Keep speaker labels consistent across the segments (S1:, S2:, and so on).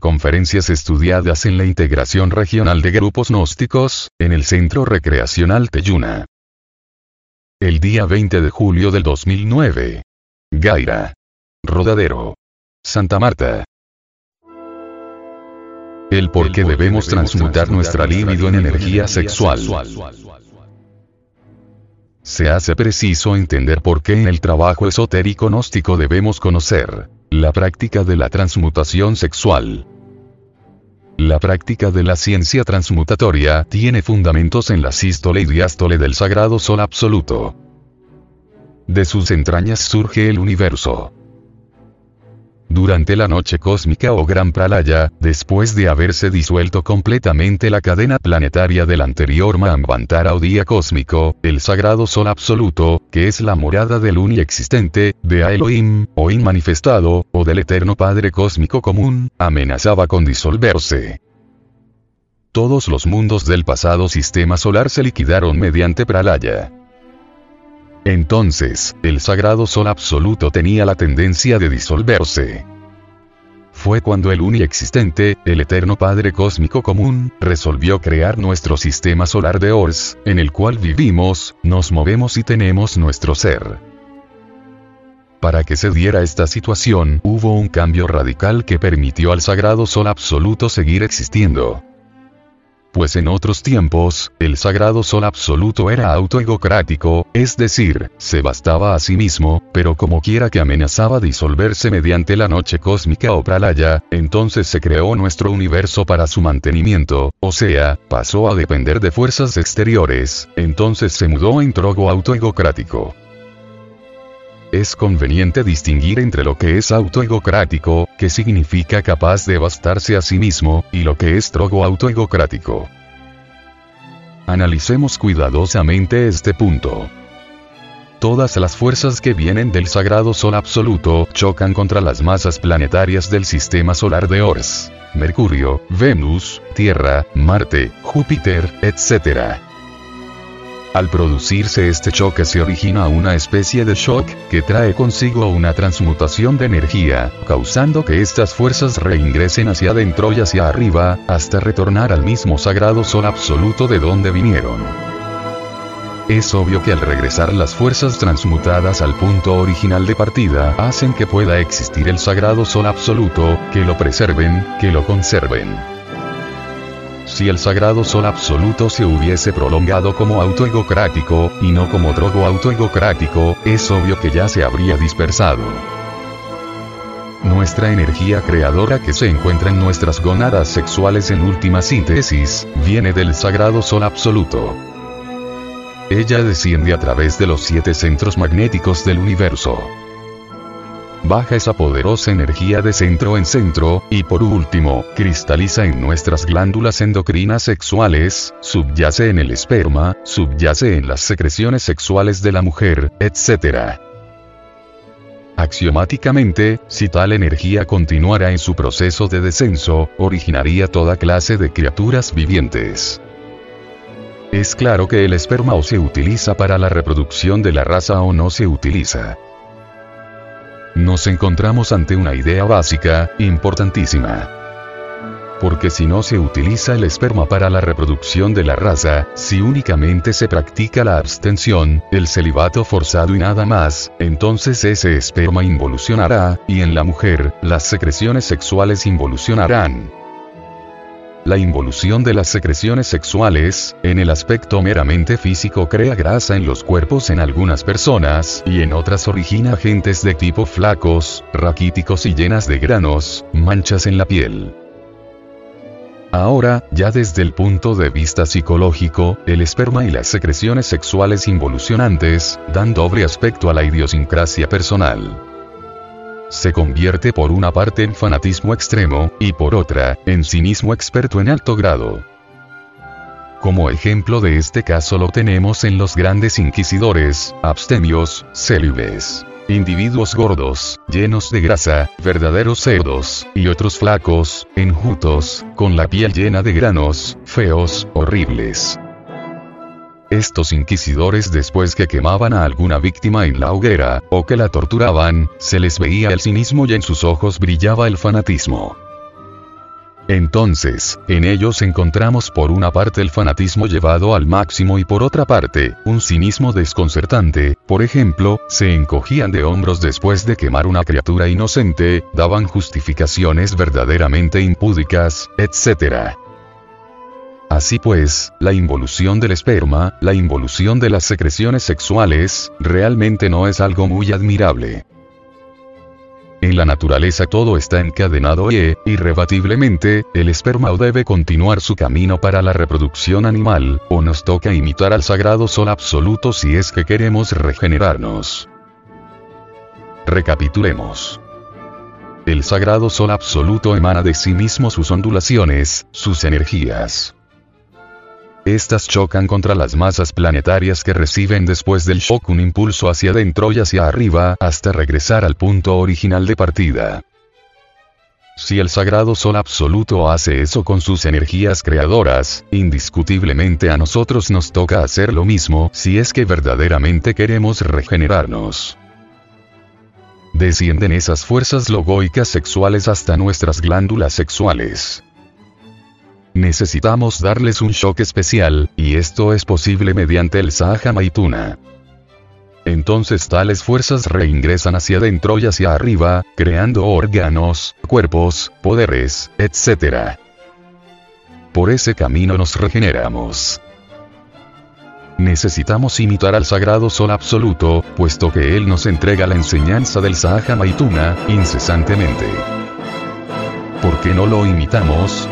S1: conferencias estudiadas en la integración regional de grupos gnósticos, en el Centro Recreacional Teyuna. El día 20 de julio del 2009. Gaira. Rodadero. Santa Marta. El por qué debemos transmutar nuestra libido en energía sexual. Se hace preciso entender por qué en el trabajo esotérico gnóstico debemos conocer la práctica de la transmutación sexual. La práctica de la ciencia transmutatoria tiene fundamentos en la sístole y diástole del sagrado sol absoluto. De sus entrañas surge el universo. Durante la noche cósmica o gran pralaya, después de haberse disuelto completamente la cadena planetaria del anterior Mahambantara o día cósmico, el sagrado sol absoluto, que es la morada del uni existente, de Elohim, o inmanifestado, o del eterno Padre cósmico común, amenazaba con disolverse. Todos los mundos del pasado sistema solar se liquidaron mediante pralaya. Entonces, el sagrado sol absoluto tenía la tendencia de disolverse. Fue cuando el existente, el eterno Padre Cósmico Común, resolvió crear nuestro sistema solar de Ors, en el cual vivimos, nos movemos y tenemos nuestro ser. Para que se diera esta situación, hubo un cambio radical que permitió al sagrado sol absoluto seguir existiendo pues en otros tiempos, el sagrado sol absoluto era autoegocrático, es decir, se bastaba a sí mismo, pero como quiera que amenazaba disolverse mediante la noche cósmica o pralaya, entonces se creó nuestro universo para su mantenimiento, o sea, pasó a depender de fuerzas exteriores, entonces se mudó en trogo autoegocrático. Es conveniente distinguir entre lo que es autoegocrático, que significa capaz de bastarse a sí mismo, y lo que es trogo autoegocrático. Analicemos cuidadosamente este punto. Todas las fuerzas que vienen del sagrado sol absoluto chocan contra las masas planetarias del sistema solar de Ors. Mercurio, Venus, Tierra, Marte, Júpiter, etc. Al producirse este choque se origina una especie de shock, que trae consigo una transmutación de energía, causando que estas fuerzas reingresen hacia adentro y hacia arriba, hasta retornar al mismo sagrado sol absoluto de donde vinieron. Es obvio que al regresar las fuerzas transmutadas al punto original de partida hacen que pueda existir el sagrado sol absoluto, que lo preserven, que lo conserven. Si el sagrado sol absoluto se hubiese prolongado como autoegocrático, y no como drogo autoegocrático, es obvio que ya se habría dispersado. Nuestra energía creadora que se encuentra en nuestras gónadas sexuales en última síntesis, viene del sagrado sol absoluto. Ella desciende a través de los siete centros magnéticos del universo baja esa poderosa energía de centro en centro, y por último, cristaliza en nuestras glándulas endocrinas sexuales, subyace en el esperma, subyace en las secreciones sexuales de la mujer, etc. Axiomáticamente, si tal energía continuara en su proceso de descenso, originaría toda clase de criaturas vivientes. Es claro que el esperma o se utiliza para la reproducción de la raza o no se utiliza nos encontramos ante una idea básica, importantísima. Porque si no se utiliza el esperma para la reproducción de la raza, si únicamente se practica la abstención, el celibato forzado y nada más, entonces ese esperma involucionará, y en la mujer, las secreciones sexuales involucionarán. La involución de las secreciones sexuales, en el aspecto meramente físico crea grasa en los cuerpos en algunas personas, y en otras origina agentes de tipo flacos, raquíticos y llenas de granos, manchas en la piel. Ahora, ya desde el punto de vista psicológico, el esperma y las secreciones sexuales involucionantes, dan doble aspecto a la idiosincrasia personal se convierte por una parte en fanatismo extremo, y por otra, en cinismo experto en alto grado. Como ejemplo de este caso lo tenemos en los grandes inquisidores, abstemios, célibes. Individuos gordos, llenos de grasa, verdaderos cerdos, y otros flacos, enjutos, con la piel llena de granos, feos, horribles. Estos inquisidores después que quemaban a alguna víctima en la hoguera, o que la torturaban, se les veía el cinismo y en sus ojos brillaba el fanatismo. Entonces, en ellos encontramos por una parte el fanatismo llevado al máximo y por otra parte, un cinismo desconcertante, por ejemplo, se encogían de hombros después de quemar una criatura inocente, daban justificaciones verdaderamente impúdicas, etc. Así pues, la involución del esperma, la involución de las secreciones sexuales, realmente no es algo muy admirable. En la naturaleza todo está encadenado y, irrebatiblemente, el esperma debe continuar su camino para la reproducción animal, o nos toca imitar al sagrado sol absoluto si es que queremos regenerarnos. Recapitulemos. El sagrado sol absoluto emana de sí mismo sus ondulaciones, sus energías. Estas chocan contra las masas planetarias que reciben después del shock un impulso hacia adentro y hacia arriba hasta regresar al punto original de partida. Si el sagrado sol absoluto hace eso con sus energías creadoras, indiscutiblemente a nosotros nos toca hacer lo mismo si es que verdaderamente queremos regenerarnos. Descienden esas fuerzas logoicas sexuales hasta nuestras glándulas sexuales. Necesitamos darles un shock especial, y esto es posible mediante el Sahaja Maituna. Entonces tales fuerzas reingresan hacia adentro y hacia arriba, creando órganos, cuerpos, poderes, etc. Por ese camino nos regeneramos. Necesitamos imitar al sagrado sol absoluto, puesto que él nos entrega la enseñanza del Sahaja Maituna, incesantemente. ¿Por qué no lo imitamos?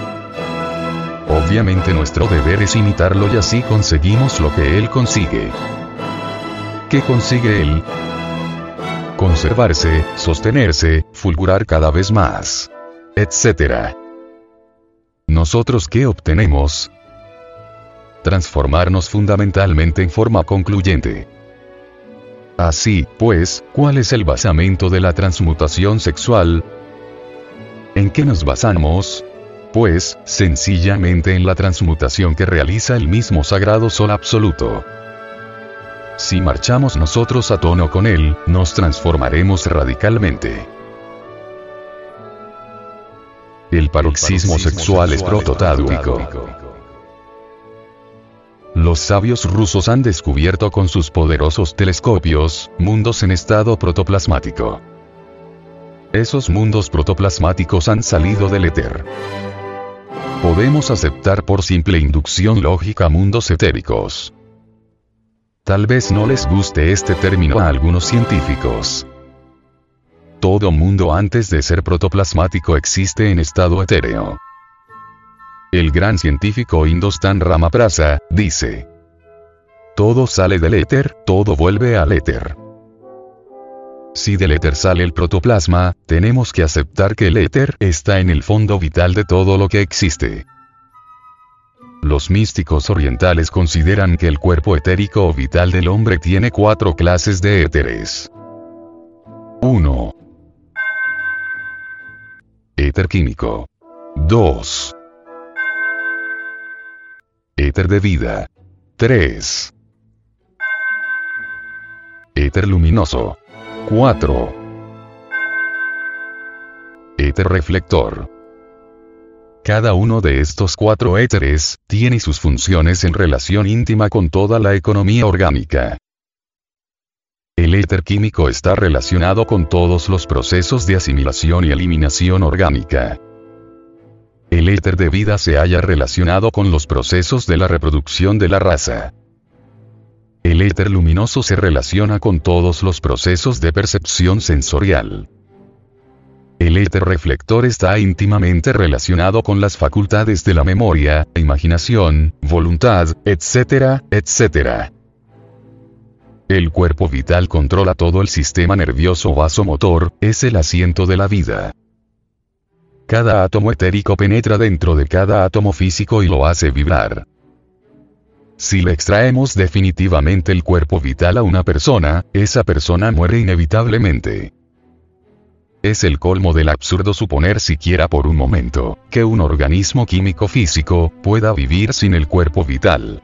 S1: Obviamente nuestro deber es imitarlo y así conseguimos lo que él consigue. ¿Qué consigue él? Conservarse, sostenerse, fulgurar cada vez más. Etc. ¿Nosotros qué obtenemos? Transformarnos fundamentalmente en forma concluyente. Así, pues, ¿cuál es el basamento de la transmutación sexual? ¿En qué nos basamos? Pues, sencillamente en la transmutación que realiza el mismo sagrado sol absoluto. Si marchamos nosotros a tono con él, nos transformaremos radicalmente. El paroxismo sexual es prototádwico. Los sabios rusos han descubierto con sus poderosos telescopios, mundos en estado protoplasmático. Esos mundos protoplasmáticos han salido del éter podemos aceptar por simple inducción lógica mundos etéricos. Tal vez no les guste este término a algunos científicos. Todo mundo antes de ser protoplasmático existe en estado etéreo. El gran científico Indostan Ramaprasa, dice. Todo sale del éter, todo vuelve al éter. Si del éter sale el protoplasma, tenemos que aceptar que el éter está en el fondo vital de todo lo que existe. Los místicos orientales consideran que el cuerpo etérico o vital del hombre tiene cuatro clases de éteres. 1. Éter químico. 2. Éter de vida. 3. Éter luminoso. 4. Éter reflector. Cada uno de estos cuatro éteres, tiene sus funciones en relación íntima con toda la economía orgánica. El éter químico está relacionado con todos los procesos de asimilación y eliminación orgánica. El éter de vida se halla relacionado con los procesos de la reproducción de la raza. El éter luminoso se relaciona con todos los procesos de percepción sensorial. El éter reflector está íntimamente relacionado con las facultades de la memoria, imaginación, voluntad, etc., etc. El cuerpo vital controla todo el sistema nervioso vasomotor, es el asiento de la vida. Cada átomo etérico penetra dentro de cada átomo físico y lo hace vibrar. Si le extraemos definitivamente el cuerpo vital a una persona, esa persona muere inevitablemente. Es el colmo del absurdo suponer siquiera por un momento, que un organismo químico físico, pueda vivir sin el cuerpo vital.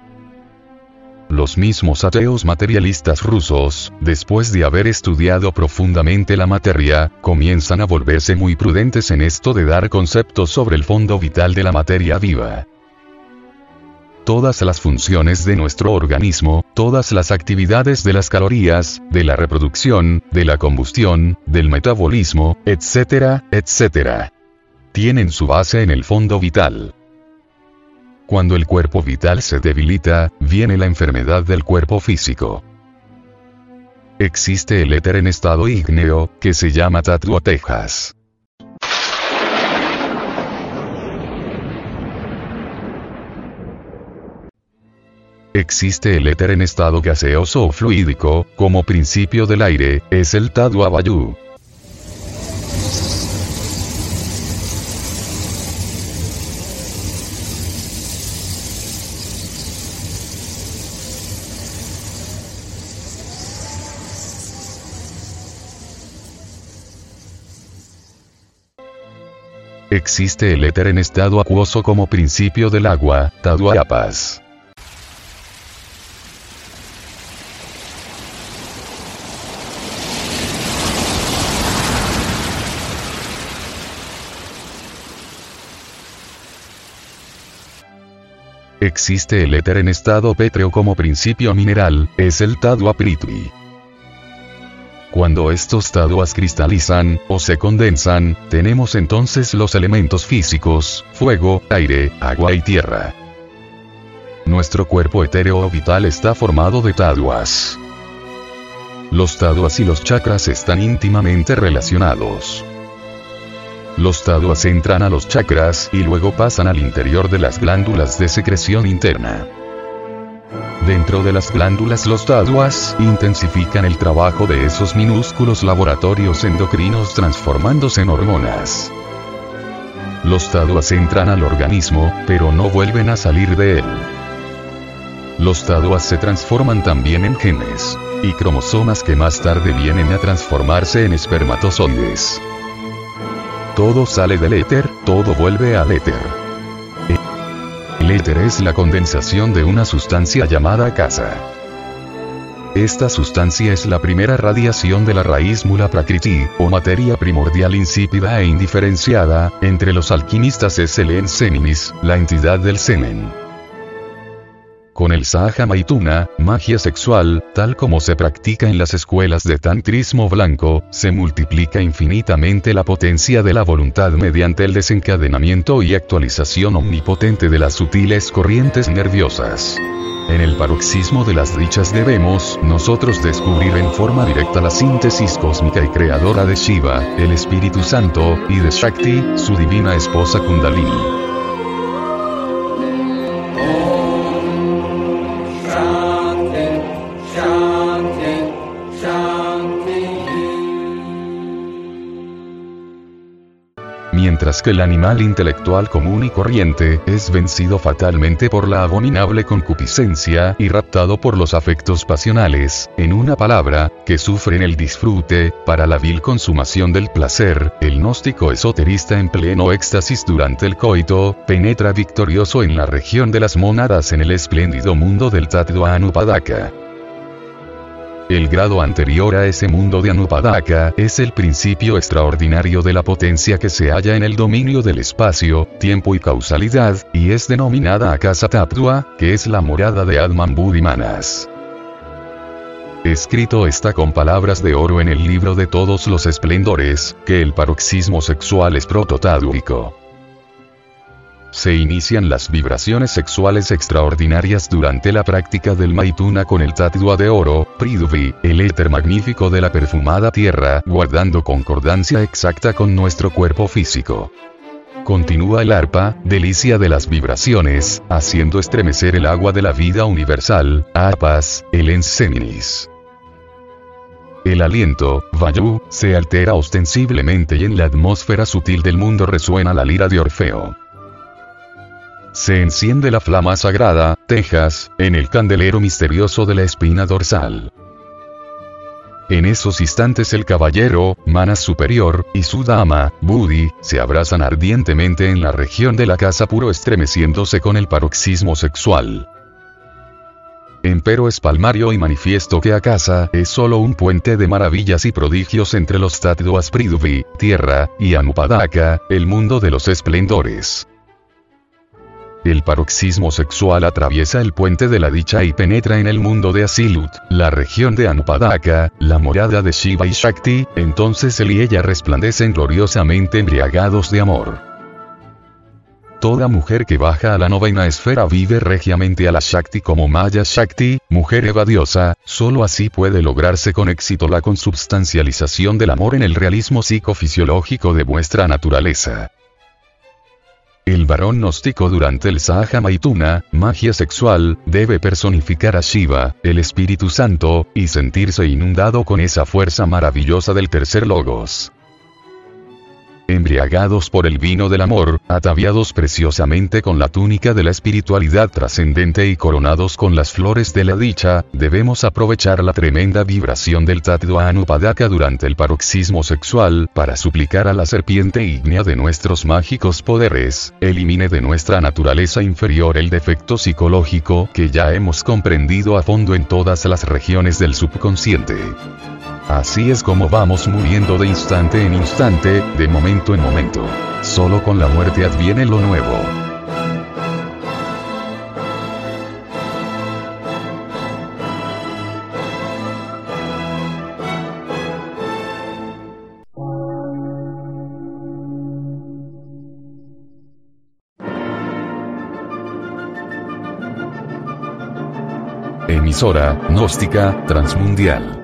S1: Los mismos ateos materialistas rusos, después de haber estudiado profundamente la materia, comienzan a volverse muy prudentes en esto de dar conceptos sobre el fondo vital de la materia viva. Todas las funciones de nuestro organismo, todas las actividades de las calorías, de la reproducción, de la combustión, del metabolismo, etcétera, etcétera, tienen su base en el fondo vital. Cuando el cuerpo vital se debilita, viene la enfermedad del cuerpo físico. Existe el éter en estado ígneo, que se llama tatuatejas. Existe el éter en estado gaseoso o fluídico, como principio del aire, es el Tadua Existe el éter en estado acuoso como principio del agua, Taduapas. Existe el éter en estado pétreo como principio mineral, es el Tadua Pritvi. Cuando estos taduas cristalizan, o se condensan, tenemos entonces los elementos físicos, fuego, aire, agua y tierra. Nuestro cuerpo etéreo vital está formado de taduas. Los taduas y los chakras están íntimamente relacionados. Los taduas entran a los chakras y luego pasan al interior de las glándulas de secreción interna. Dentro de las glándulas los taduas intensifican el trabajo de esos minúsculos laboratorios endocrinos transformándose en hormonas. Los taduas entran al organismo, pero no vuelven a salir de él. Los taduas se transforman también en genes y cromosomas que más tarde vienen a transformarse en espermatozoides. Todo sale del éter, todo vuelve al éter. El éter es la condensación de una sustancia llamada casa. Esta sustancia es la primera radiación de la raíz mula prakriti, o materia primordial insípida e indiferenciada, entre los alquimistas es el enseminis, la entidad del semen. Con el Sahaja Maituna, magia sexual, tal como se practica en las escuelas de tantrismo blanco, se multiplica infinitamente la potencia de la voluntad mediante el desencadenamiento y actualización omnipotente de las sutiles corrientes nerviosas. En el paroxismo de las dichas debemos, nosotros descubrir en forma directa la síntesis cósmica y creadora de Shiva, el Espíritu Santo, y de Shakti, su divina esposa Kundalini. Mientras que el animal intelectual común y corriente es vencido fatalmente por la abominable concupiscencia y raptado por los afectos pasionales, en una palabra, que sufren el disfrute, para la vil consumación del placer, el gnóstico esoterista en pleno éxtasis durante el coito, penetra victorioso en la región de las mónadas en el espléndido mundo del Tattva Anupadaka. El grado anterior a ese mundo de Anupadaka es el principio extraordinario de la potencia que se halla en el dominio del espacio, tiempo y causalidad, y es denominada Akasa Taptua, que es la morada de Adman Budimanas. Escrito está con palabras de oro en el libro de todos los esplendores, que el paroxismo sexual es prototádwico se inician las vibraciones sexuales extraordinarias durante la práctica del Maituna con el Tatua de oro, Pridvi, el éter magnífico de la perfumada tierra, guardando concordancia exacta con nuestro cuerpo físico. Continúa el arpa, delicia de las vibraciones, haciendo estremecer el agua de la vida universal, Apas, el enseminis. El aliento, Vayu, se altera ostensiblemente y en la atmósfera sutil del mundo resuena la lira de Orfeo. Se enciende la flama sagrada, Tejas, en el candelero misterioso de la espina dorsal. En esos instantes el caballero, Manas superior, y su dama, Budi, se abrazan ardientemente en la región de la casa puro estremeciéndose con el paroxismo sexual. Empero es palmario y manifiesto que Akasa es solo un puente de maravillas y prodigios entre los Tattvas Prithvi, tierra, y Anupadaka, el mundo de los esplendores. El paroxismo sexual atraviesa el puente de la dicha y penetra en el mundo de Asilut, la región de Anupadaka, la morada de Shiva y Shakti, entonces él y ella resplandecen gloriosamente embriagados de amor. Toda mujer que baja a la novena esfera vive regiamente a la Shakti como Maya Shakti, mujer evadiosa, solo así puede lograrse con éxito la consubstancialización del amor en el realismo psicofisiológico de vuestra naturaleza. El varón gnóstico durante el Sahaja Maituna, magia sexual, debe personificar a Shiva, el Espíritu Santo, y sentirse inundado con esa fuerza maravillosa del tercer logos embriagados por el vino del amor, ataviados preciosamente con la túnica de la espiritualidad trascendente y coronados con las flores de la dicha, debemos aprovechar la tremenda vibración del Tattva Anupadaka durante el paroxismo sexual, para suplicar a la serpiente ígnea de nuestros mágicos poderes, elimine de nuestra naturaleza inferior el defecto psicológico que ya hemos comprendido a fondo en todas las regiones del subconsciente. Así es como vamos muriendo de instante en instante, de momento en momento. Solo con la muerte adviene lo nuevo. Emisora, gnóstica, transmundial